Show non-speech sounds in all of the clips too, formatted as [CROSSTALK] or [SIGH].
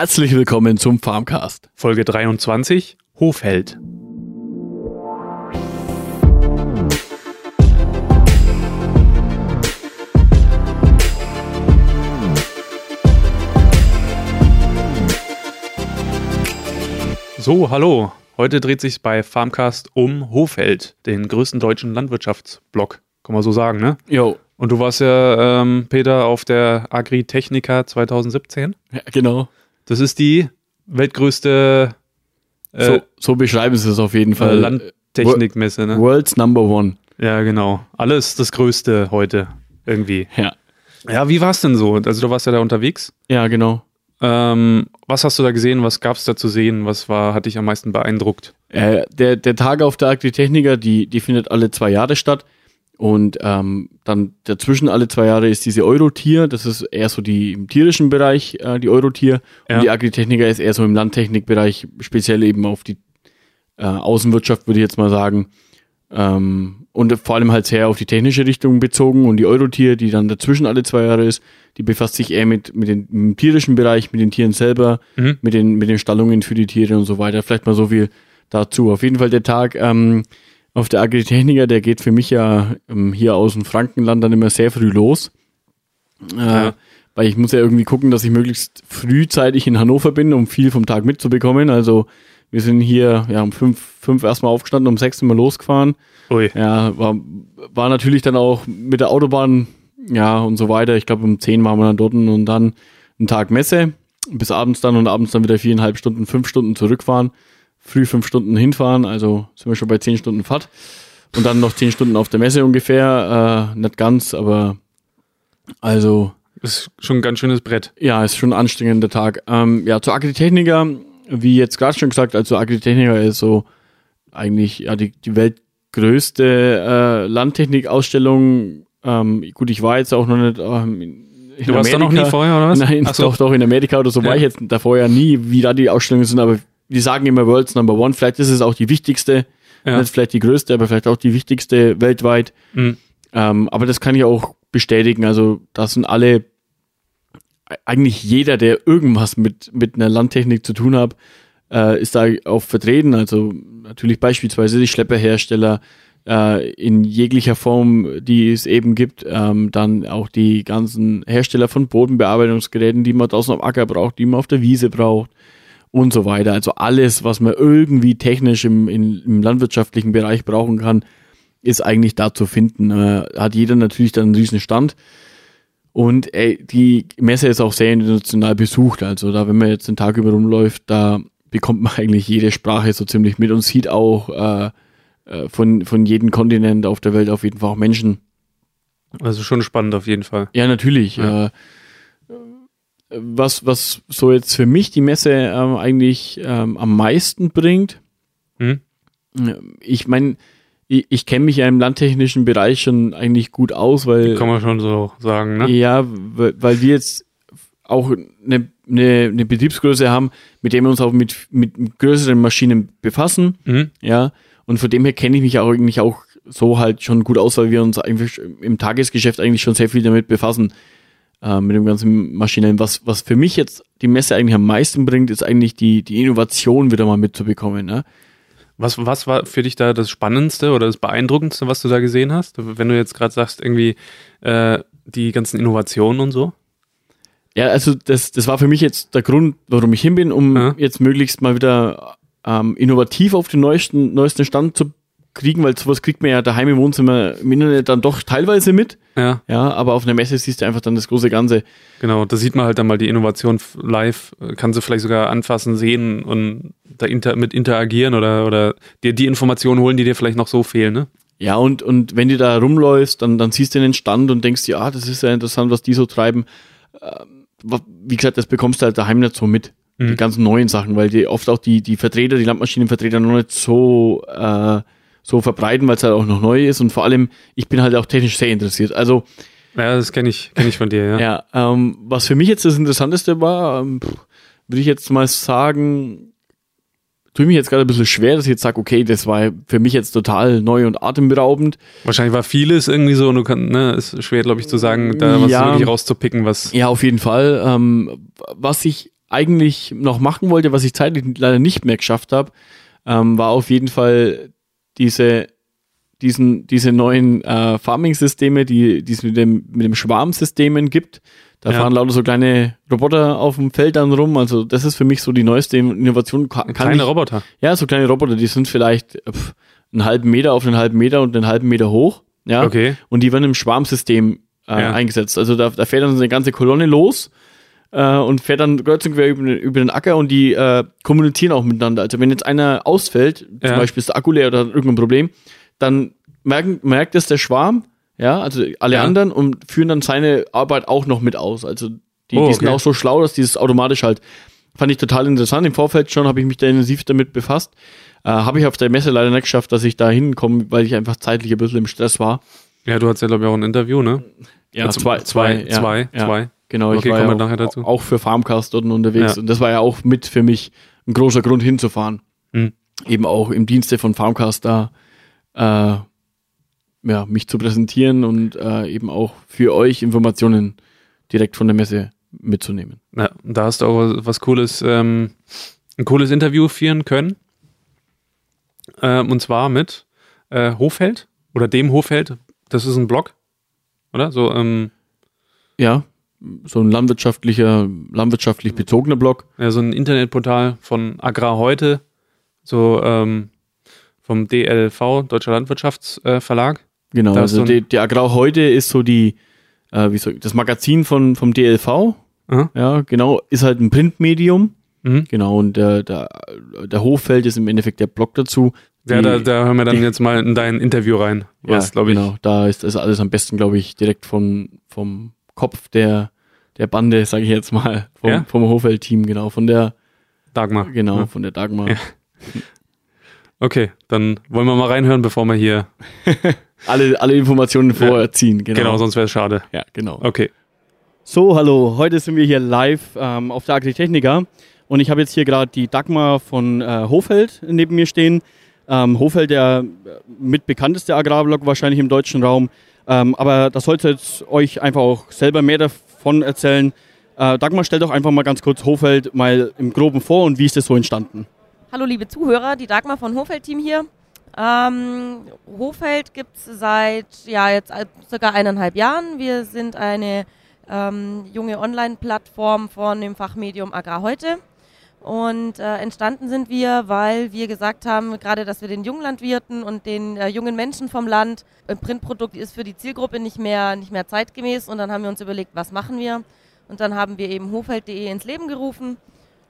Herzlich willkommen zum Farmcast. Folge 23 Hofheld. So, hallo. Heute dreht sich bei Farmcast um Hofheld, den größten deutschen Landwirtschaftsblock. Kann man so sagen, ne? Jo. Und du warst ja, ähm, Peter, auf der Agritechnica 2017. Ja, genau. Das ist die weltgrößte äh, so, so beschreiben sie es auf jeden Fall. Landtechnikmesse, ne? World's Number One. Ja, genau. Alles das Größte heute irgendwie. Ja. Ja, wie war es denn so? Also du warst ja da unterwegs. Ja, genau. Ähm, was hast du da gesehen? Was gab es da zu sehen? Was war, hat dich am meisten beeindruckt? Äh, der, der Tag auf der Agritechnica, die, die findet alle zwei Jahre statt. Und ähm, dann dazwischen alle zwei Jahre ist diese Eurotier, das ist eher so die im tierischen Bereich, äh, die Eurotier. Ja. Und die Agritechnica ist eher so im Landtechnikbereich, speziell eben auf die äh, Außenwirtschaft, würde ich jetzt mal sagen. Ähm, und vor allem halt sehr auf die technische Richtung bezogen. Und die Eurotier, die dann dazwischen alle zwei Jahre ist, die befasst sich eher mit, mit dem im tierischen Bereich, mit den Tieren selber, Mhm. mit, den, mit den Stallungen für die Tiere und so weiter. Vielleicht mal so viel dazu. Auf jeden Fall der Tag ähm, auf der Agritechnica, der geht für mich ja ähm, hier aus dem Frankenland dann immer sehr früh los. Äh, Ja. Weil ich muss ja irgendwie gucken, dass ich möglichst frühzeitig in Hannover bin, um viel vom Tag mitzubekommen. Also wir sind hier ja um fünf, fünf erstmal aufgestanden, um sechs sind wir losgefahren. Ui. Ja, war, war natürlich dann auch mit der Autobahn, ja, und so weiter. Ich glaube, um 10 waren wir dann dort und dann einen Tag Messe, bis abends dann und abends dann wieder viereinhalb Stunden, fünf Stunden zurückfahren, früh fünf Stunden hinfahren, also sind wir schon bei zehn Stunden Fahrt. Und dann noch zehn Stunden auf der Messe ungefähr, äh, nicht ganz, aber also ist schon ein ganz schönes Brett. ja, ist schon ein anstrengender Tag. Ähm, ja, zur Agritechnica, wie jetzt gerade schon gesagt, also Agritechnica ist so eigentlich ja die, die weltgrößte äh, Landtechnikausstellung. Ähm, gut, ich war jetzt auch noch nicht ähm, in Du warst da noch nie Amerika. vorher, oder was? Nein, Ach so. doch, doch, in Amerika oder so Ja. war ich jetzt davor ja nie, wie da die Ausstellungen sind, aber die sagen immer World's Number One. Vielleicht ist es auch die wichtigste, Ja. nicht vielleicht die größte, aber vielleicht auch die wichtigste weltweit. Mhm. Ähm, aber das kann ich auch bestätigen. Also, da sind alle, eigentlich jeder, der irgendwas mit, mit einer Landtechnik zu tun hat, äh, ist da auch vertreten. Also, natürlich beispielsweise die Schlepperhersteller, äh, in jeglicher Form, die es eben gibt. Ähm, dann auch die ganzen Hersteller von Bodenbearbeitungsgeräten, die man draußen am Acker braucht, die man auf der Wiese braucht und so weiter. Also alles, was man irgendwie technisch im, in, im landwirtschaftlichen Bereich brauchen kann, ist eigentlich da zu finden. Äh, hat jeder natürlich dann einen riesen Stand. Und ey, die Messe ist auch sehr international besucht. Also da, wenn man jetzt den Tag über rumläuft, da bekommt man [LAUGHS] eigentlich jede Sprache so ziemlich mit und sieht auch äh, äh, von, von jedem Kontinent auf der Welt auf jeden Fall auch Menschen. Also schon spannend auf jeden Fall. Ja, natürlich. Ja. Äh, was, was so jetzt für mich die Messe ähm, eigentlich ähm, am meisten bringt, Mhm. ich meine, ich, ich kenne mich ja im landtechnischen Bereich schon eigentlich gut aus, weil Kann man schon so sagen, ne? ja, weil, weil wir jetzt auch eine, eine, eine Betriebsgröße haben, mit der wir uns auch mit, mit, mit größeren Maschinen befassen, Mhm. ja. Und von dem her kenne ich mich auch eigentlich auch so halt schon gut aus, weil wir uns eigentlich im Tagesgeschäft eigentlich schon sehr viel damit befassen, äh, mit dem ganzen Maschinen. Was, was für mich jetzt die Messe eigentlich am meisten bringt, ist eigentlich die, die Innovation wieder mal mitzubekommen, ne? Was, was war für dich da das Spannendste oder das Beeindruckendste, was du da gesehen hast? Wenn du jetzt gerade sagst, irgendwie äh, die ganzen Innovationen und so. Ja, also das, das war für mich jetzt der Grund, warum ich hin bin, um Ja. jetzt möglichst mal wieder ähm, innovativ auf den neuesten, neuesten Stand zu kriegen, weil sowas kriegt man ja daheim im Wohnzimmer im Internet dann doch teilweise mit. Ja, Ja, aber auf einer Messe siehst du einfach dann das große Ganze. genau. Da sieht man halt dann mal die Innovation live, äh, kann sie vielleicht sogar anfassen, sehen und da inter mit interagieren oder, oder dir die Informationen holen, die dir vielleicht noch so fehlen, ne? Ja, und, und wenn du da rumläufst, dann, dann siehst du den Stand und denkst dir, ah, das ist ja interessant, was die so treiben. Ähm, wie gesagt, das bekommst du halt daheim nicht so mit. Die Mhm. ganzen neuen Sachen, weil die oft auch die, die Vertreter, die Landmaschinenvertreter noch nicht so, äh, so verbreiten, weil es halt auch noch neu ist und vor allem, ich bin halt auch technisch sehr interessiert. Also, Ja, das kenne ich, kenn ich von dir, ja. [LAUGHS] ja, ähm, was für mich jetzt das Interessanteste war, ähm, würde ich jetzt mal sagen, tue ich mich jetzt gerade ein bisschen schwer, dass ich jetzt sage, okay, das war für mich jetzt total neu und atemberaubend. Wahrscheinlich war vieles irgendwie so und du kannst, ne, ist schwer, glaube ich, zu sagen, da was Ja. wirklich rauszupicken, was. Ja, auf jeden Fall. Ähm, was ich eigentlich noch machen wollte, was ich zeitlich leider nicht mehr geschafft habe, ähm, war auf jeden Fall diese, diesen, diese neuen äh, Farming-Systeme, die, die es mit dem, mit dem Schwarmsystemen gibt. Da Ja. fahren lauter so kleine Roboter auf dem Feld dann rum. Also das ist für mich so die neueste Innovation. Ka- Kann Keine ich, Roboter. ja, so kleine Roboter, die sind vielleicht äh, pf, einen halben Meter auf einen halben Meter und einen halben Meter hoch. Ja. Okay. Und die werden im Schwarmsystem äh, Ja. eingesetzt. Also da, da fährt dann so eine ganze Kolonne los äh, und fährt dann kreuz und quer über, den- über den Acker und die äh, kommunizieren auch miteinander. Also wenn jetzt einer ausfällt, zum Ja. Beispiel ist der Akku leer oder hat irgendein Problem, dann merken, merkt es der Schwarm, ja, also alle Ja. anderen und führen dann seine Arbeit auch noch mit aus. Also die, Oh, die sind okay. auch so schlau, dass dieses automatisch halt fand ich total interessant. Im Vorfeld schon habe ich mich da intensiv damit befasst. Äh, habe ich auf der Messe leider nicht geschafft, dass ich da hinkomme, weil ich einfach zeitlich ein bisschen im Stress war. Ja, du hattest ja, glaube ich, auch ein Interview, ne? Ja, Also zwei, zwei, ja, zwei, ja. zwei. Genau, Okay, ich war ja auch, nachher dazu. auch für Farmcast dort unterwegs Ja. und das war ja auch mit für mich ein großer Grund hinzufahren. Hm. Eben auch im Dienste von Farmcast da äh, ja, mich zu präsentieren und äh, eben auch für euch Informationen direkt von der Messe mitzunehmen. Ja, da hast du auch was, was cooles, ähm, ein cooles Interview führen können. Ähm, und zwar mit äh, Hofeld oder dem Hofeld. Das ist ein Blog, oder? So, ähm, Ja, so ein landwirtschaftlicher, landwirtschaftlich bezogener Blog. ja, so ein Internetportal von Agrar heute, so ähm, vom DLV, Deutscher Landwirtschaftsverlag. Äh. Genau, Da ist also so die, die Agrar heute ist so die, äh, wie soll ich, das Magazin von, vom DLV. Aha. Ja, genau, ist halt ein Printmedium. Mhm. Genau, und der, der, der Hochfeld ist im Endeffekt der Blog dazu. Ja, Die- da, da hören wir dann die- jetzt mal in dein Interview rein. Was, ja, glaube ich. Genau, da ist das alles am besten, glaube ich, direkt von, vom Kopf der, der Bande, sage ich jetzt mal, vom, Ja? vom Hochfeld-Team, genau, von der, Dagmar. genau, Ja. von der Dagmar. Ja. Okay, dann wollen wir mal reinhören, bevor wir hier. [LAUGHS] Alle, alle Informationen vorher ziehen, genau. Genau, sonst wäre es schade. ja, genau. Okay. So, hallo. Heute sind wir hier live ähm, auf der Agritechnica und ich habe jetzt hier gerade die Dagmar von äh, Hofeld neben mir stehen. Ähm, Hofeld, der mit bekannteste Agrarblog wahrscheinlich im deutschen Raum. Ähm, aber das sollte jetzt euch einfach auch selber mehr davon erzählen. Äh, Dagmar, stell doch einfach mal ganz kurz Hofeld mal im Groben vor und wie ist das so entstanden? Hallo liebe Zuhörer, die Dagmar von Hofeld-Team hier. Ähm, Hofeld gibt es seit ja, jetzt circa eineinhalb Jahren. Wir sind eine ähm, junge Online-Plattform von dem Fachmedium Agrar heute. Und äh, entstanden sind wir, weil wir gesagt haben, gerade dass wir den Junglandwirten und den äh, jungen Menschen vom Land, ein Printprodukt ist für die Zielgruppe nicht mehr, nicht mehr zeitgemäß. Und dann haben wir uns überlegt, was machen wir? Und dann haben wir eben hofeld.de ins Leben gerufen.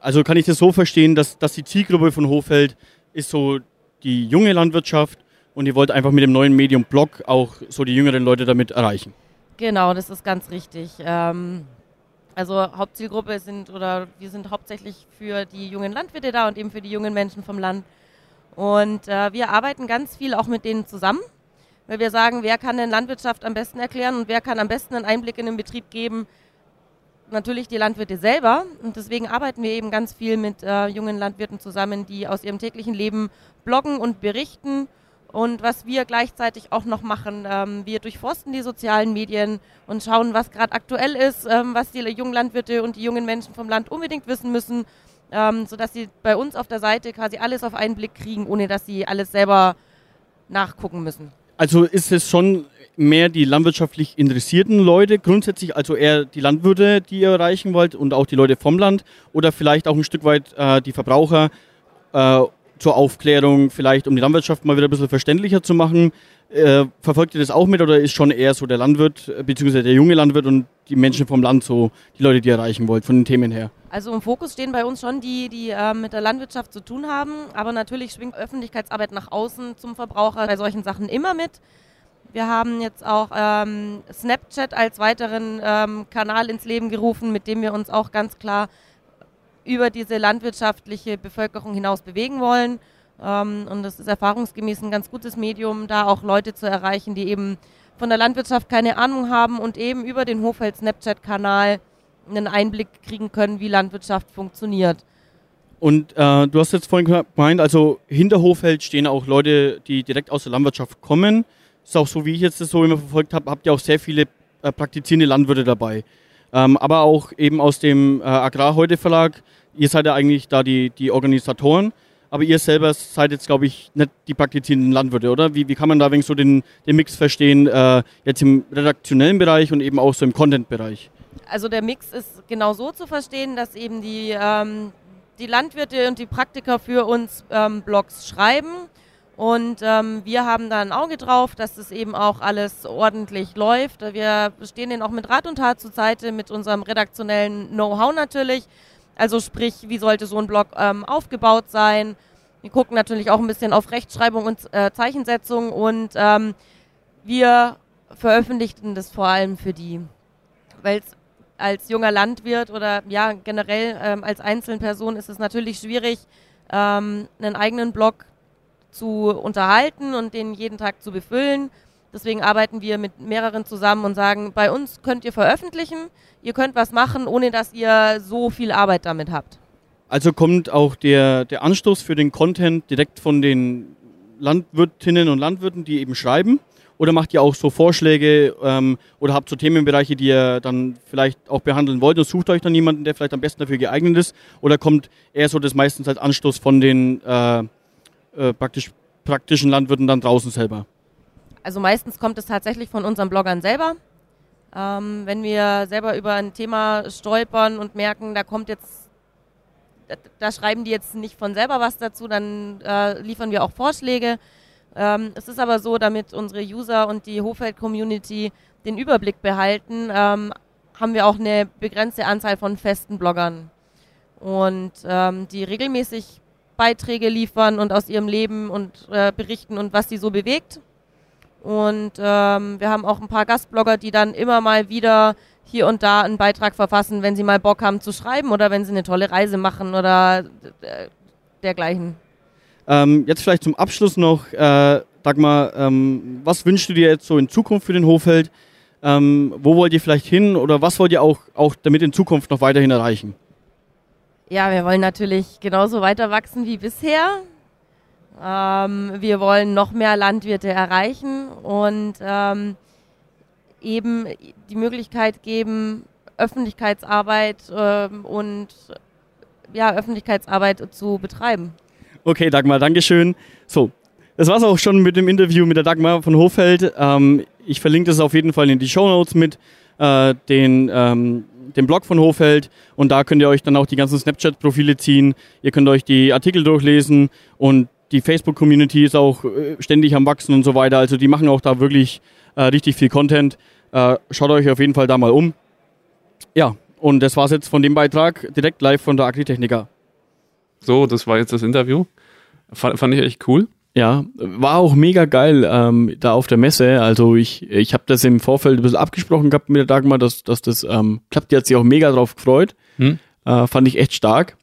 Also kann ich das so verstehen, dass, dass die Zielgruppe von Hofeld ist so die junge Landwirtschaft und ihr wollt einfach mit dem neuen Medium Blog auch so die jüngeren Leute damit erreichen? Genau, das ist ganz richtig. Ähm, also Hauptzielgruppe sind oder wir sind hauptsächlich für die jungen Landwirte da und eben für die jungen Menschen vom Land. Und äh, wir arbeiten ganz viel auch mit denen zusammen, weil wir sagen, wer kann denn Landwirtschaft am besten erklären und wer kann am besten einen Einblick in den Betrieb geben. Natürlich die Landwirte selber und deswegen arbeiten wir eben ganz viel mit äh, jungen Landwirten zusammen, die aus ihrem täglichen Leben bloggen und berichten und was wir gleichzeitig auch noch machen, ähm, wir durchforsten die sozialen Medien und schauen, was gerade aktuell ist, ähm, was die jungen Landwirte und die jungen Menschen vom Land unbedingt wissen müssen, ähm, sodass sie bei uns auf der Seite quasi alles auf einen Blick kriegen, ohne dass sie alles selber nachgucken müssen. Also ist es schon mehr die landwirtschaftlich interessierten Leute grundsätzlich, also eher die Landwirte, die ihr erreichen wollt und auch die Leute vom Land oder vielleicht auch ein Stück weit äh, die Verbraucher äh, zur Aufklärung, vielleicht um die Landwirtschaft mal wieder ein bisschen verständlicher zu machen. Äh, verfolgt ihr das auch mit oder ist schon eher so der Landwirt, äh, beziehungsweise der junge Landwirt und die Menschen vom Land so die Leute, die ihr erreichen wollt, von den Themen her? Also im Fokus stehen bei uns schon die, die äh, mit der Landwirtschaft zu tun haben, aber natürlich schwingt Öffentlichkeitsarbeit nach außen zum Verbraucher bei solchen Sachen immer mit. Wir haben jetzt auch ähm, Snapchat als weiteren ähm, Kanal ins Leben gerufen, mit dem wir uns auch ganz klar über diese landwirtschaftliche Bevölkerung hinaus bewegen wollen. Ähm, und das ist erfahrungsgemäß ein ganz gutes Medium, da auch Leute zu erreichen, die eben von der Landwirtschaft keine Ahnung haben und eben über den Hofeld Snapchat-Kanal einen Einblick kriegen können, wie Landwirtschaft funktioniert. Und äh, du hast jetzt vorhin gemeint, also hinter Hofeld stehen auch Leute, die direkt aus der Landwirtschaft kommen. Ist auch so, wie ich jetzt das so immer verfolgt habe, habt ihr auch sehr viele äh, praktizierende Landwirte dabei. Ähm, aber auch eben aus dem äh, Agrar heute Verlag. Ihr seid ja eigentlich da die, die Organisatoren, aber ihr selber seid jetzt, glaube ich, nicht die praktizierenden Landwirte, oder? Wie, wie kann man da wegen so den, den Mix verstehen, äh, jetzt im redaktionellen Bereich und eben auch so im Content-Bereich? Also der Mix ist genau so zu verstehen, dass eben die, ähm, die Landwirte und die Praktiker für uns ähm, Blogs schreiben und ähm, wir haben da ein Auge drauf, dass das eben auch alles ordentlich läuft. Wir stehen denen auch mit Rat und Tat zur Seite, mit unserem redaktionellen Know-how natürlich. Also sprich, wie sollte so ein Blog ähm, aufgebaut sein? Wir gucken natürlich auch ein bisschen auf Rechtschreibung und äh, Zeichensetzung und ähm, wir veröffentlichen das vor allem für die, weil es als junger Landwirt oder ja generell ähm, als Einzelperson ist es natürlich schwierig, ähm, einen eigenen Blog zu unterhalten und den jeden Tag zu befüllen. Deswegen arbeiten wir mit mehreren zusammen und sagen, bei uns könnt ihr veröffentlichen, ihr könnt was machen, ohne dass ihr so viel Arbeit damit habt. Also kommt auch der, der Anstoß für den Content direkt von den Landwirtinnen und Landwirten, die eben schreiben? Oder macht ihr auch so Vorschläge ähm, oder habt so Themenbereiche, die ihr dann vielleicht auch behandeln wollt und sucht euch dann jemanden, der vielleicht am besten dafür geeignet ist? Oder kommt eher so das meistens als Anstoß von den äh, äh, praktisch, praktischen Landwirten dann draußen selber? Also meistens kommt es tatsächlich von unseren Bloggern selber. Ähm, wenn wir selber über ein Thema stolpern und merken, da kommt jetzt, da, da schreiben die jetzt nicht von selber was dazu, dann äh, liefern wir auch Vorschläge. Ähm, es ist aber so, damit unsere User und die Hofeld-Community den Überblick behalten, ähm, haben wir auch eine begrenzte Anzahl von festen Bloggern. Und ähm, die regelmäßig Beiträge liefern und aus ihrem Leben und äh, berichten und was sie so bewegt. Und ähm, wir haben auch ein paar Gastblogger, die dann immer mal wieder hier und da einen Beitrag verfassen, wenn sie mal Bock haben zu schreiben oder wenn sie eine tolle Reise machen oder äh, dergleichen. Ähm, jetzt vielleicht zum Abschluss noch, äh, Dagmar, ähm, was wünschst du dir jetzt so in Zukunft für den Hofeld? Ähm, wo wollt ihr vielleicht hin oder was wollt ihr auch, auch damit in Zukunft noch weiterhin erreichen? Ja, wir wollen natürlich genauso weiter wachsen wie bisher. Ähm, wir wollen noch mehr Landwirte erreichen und ähm, eben die Möglichkeit geben, Öffentlichkeitsarbeit ähm, und ja, Öffentlichkeitsarbeit zu betreiben. Okay, Dagmar, Dankeschön. So, das war's auch schon mit dem Interview mit der Dagmar von Hofeld. Ähm, ich verlinke das auf jeden Fall in die Show Notes mit äh, den dem Blog von Hofeld und da könnt ihr euch dann auch die ganzen Snapchat-Profile ziehen. Ihr könnt euch die Artikel durchlesen und die Facebook-Community ist auch äh, ständig am Wachsen und so weiter. Also die machen auch da wirklich äh, richtig viel Content. Äh, schaut euch auf jeden Fall da mal um. Ja, und das war's jetzt von dem Beitrag direkt live von der Agritechnica. So, das war jetzt das Interview. Fand ich echt cool. Ja, war auch mega geil ähm, da auf der Messe. Also ich, ich habe das im Vorfeld ein bisschen abgesprochen gehabt mit der Dagmar, dass, dass das ähm, klappt. Die hat sich auch mega drauf gefreut. Hm? Äh, fand ich echt stark.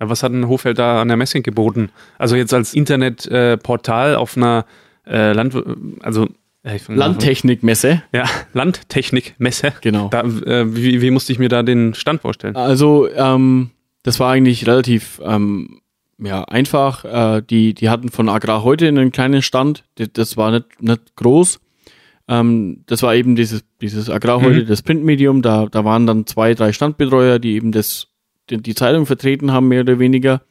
Ja, was hat ein Hofeld da an der Messe geboten? Also jetzt als Internetportal äh, auf einer äh, Land, also äh, Landtechnikmesse. [LAUGHS] Ja, Landtechnikmesse. Genau. Da, äh, wie, wie musste ich mir da den Stand vorstellen? Also ähm, das war eigentlich relativ ähm, ja, einfach. Äh, die, die hatten von Agrar heute einen kleinen Stand. Das war nicht, nicht groß. Ähm, das war eben dieses, dieses Agrar heute, mhm. das Printmedium. Da, da waren dann zwei, drei Standbetreuer, die eben das, die, die Zeitung vertreten haben, mehr oder weniger.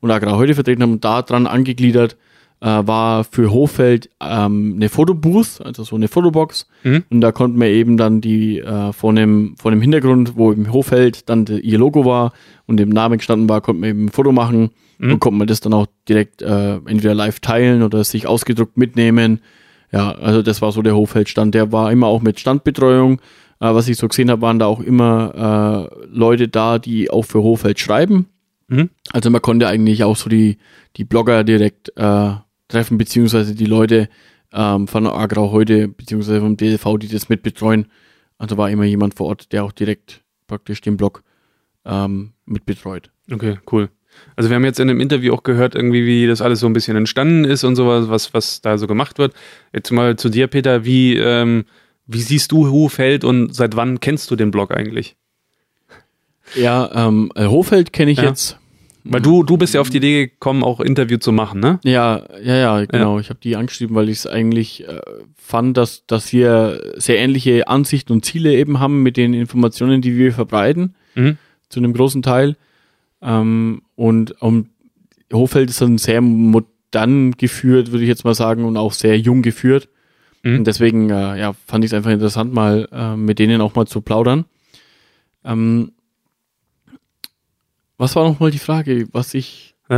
Und Agrar heute vertreten haben. Und da dran angegliedert äh, war für Hochfeld ähm, eine Fotobooth, also so eine Fotobox. Mhm. Und da konnten wir eben dann die äh, von, dem, von dem Hintergrund, wo im Hochfeld dann ihr Logo war und im Namen gestanden war, konnten wir eben ein Foto machen mhm. und konnte man das dann auch direkt äh, entweder live teilen oder sich ausgedruckt mitnehmen. Ja, also das war so der Hoffeldstand. Der war immer auch mit Standbetreuung. Äh, was ich so gesehen habe, waren da auch immer äh, Leute da, die auch für Hofeld schreiben. Mhm. Also man konnte eigentlich auch so die, die Blogger direkt äh, treffen, beziehungsweise die Leute ähm, von Agrau heute, beziehungsweise vom DLV, die das mitbetreuen. Also war immer jemand vor Ort, der auch direkt praktisch den Blog ähm, mitbetreut. Okay, cool. Also wir haben jetzt in dem Interview auch gehört, irgendwie, wie das alles so ein bisschen entstanden ist und sowas, was, was da so gemacht wird. Jetzt mal zu dir, Peter, wie, ähm, wie siehst du Hofeld und seit wann kennst du den Blog eigentlich? Ja, ähm, Hofeld kenne ich ja. jetzt Weil du, du bist ja auf die Idee gekommen, auch Interview zu machen, ne? Ja, ja, ja, genau. Ich habe die angeschrieben, weil ich es eigentlich äh, fand, dass, dass wir sehr ähnliche Ansichten und Ziele eben haben mit den Informationen, die wir verbreiten, Mhm. zu einem großen Teil. Ähm, und um, Hofeld ist dann sehr modern geführt, würde ich jetzt mal sagen, und auch sehr jung geführt. Mhm. Und deswegen ja, ja, fand ich es einfach interessant, mal äh, mit denen auch mal zu plaudern. Ähm, was war nochmal die Frage, was ich [LAUGHS]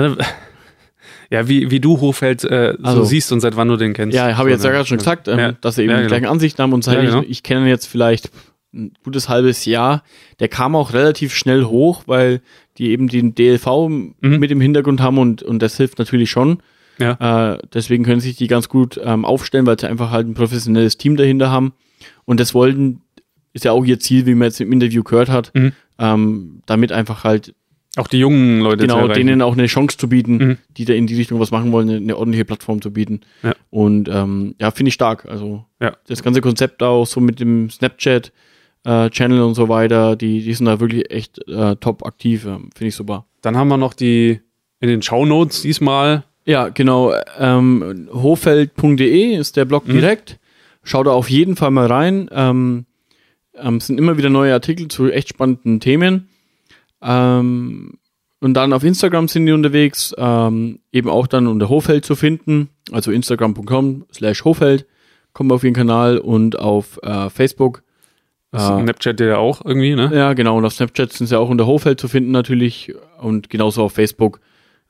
Ja, wie, wie du Hofeld äh, Also- so siehst und seit wann du den kennst. Ja, habe ich jetzt ja ne? gerade schon gesagt, ähm, Ja. dass er eben Ja, die genau. gleichen Ansichten haben und seit Ja, genau. ich, ich kenne ihn jetzt vielleicht ein gutes halbes Jahr. Der kam auch relativ schnell hoch, weil die eben den DLV mit im Hintergrund haben und, und das hilft natürlich schon. Ja. Äh, deswegen können sich die ganz gut ähm, aufstellen, weil sie einfach halt ein professionelles Team dahinter haben. Und das wollten, ist ja auch ihr Ziel, wie man jetzt im Interview gehört hat, Mhm. ähm, damit einfach halt Auch die jungen Leute genau denen auch eine Chance zu bieten, Mhm. die da in die Richtung was machen wollen, eine, eine ordentliche Plattform zu bieten. Ja. Und ähm, ja, finde ich stark. Also Ja. das ganze Konzept auch so mit dem Snapchat äh, Channel und so weiter, die, die sind da wirklich echt äh, top aktiv. ähm, Finde ich super. Dann haben wir noch die in den Shownotes diesmal. Ja, genau. Ähm, hofeld.de ist der Blog Mhm. direkt. Schau da auf jeden Fall mal rein. Ähm, ähm, es sind immer wieder neue Artikel zu echt spannenden Themen. Ähm, und dann auf Instagram sind die unterwegs, ähm, eben auch dann unter Hofeld zu finden, also instagram.com slash Hofeld, kommen auf ihren Kanal und auf äh, Facebook. Äh, Snapchat ja auch irgendwie, ne? ja, genau. Und auf Snapchat sind sie auch unter Hofeld zu finden natürlich und genauso auf Facebook,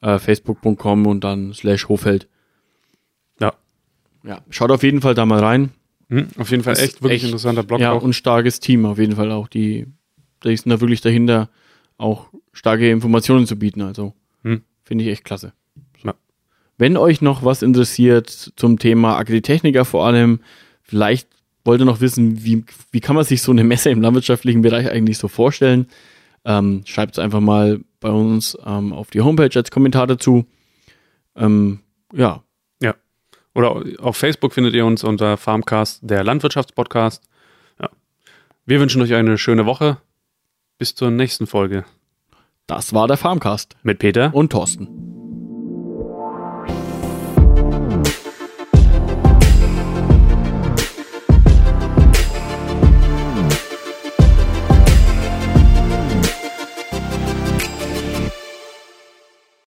äh, facebook.com und dann slash Hofeld. Ja. Ja, schaut auf jeden Fall da mal rein. Hm, auf jeden Fall Ist echt wirklich echt- interessanter Blog ja, auch. und starkes Team auf jeden Fall auch. Die, die sind da wirklich dahinter, auch starke Informationen zu bieten. Also Hm. finde ich echt klasse. Ja. Wenn euch noch was interessiert zum Thema Agritechniker vor allem, vielleicht wollt ihr noch wissen, wie, wie kann man sich so eine Messe im landwirtschaftlichen Bereich eigentlich so vorstellen, ähm, schreibt es einfach mal bei uns ähm, auf die Homepage als Kommentar dazu. Ähm, ja, Oder auf Facebook findet ihr uns unter Farmcast, der Landwirtschaftspodcast. Ja. Wir wünschen euch eine schöne Woche. Bis zur nächsten Folge das war der Farmcast mit Peter. und Thorsten.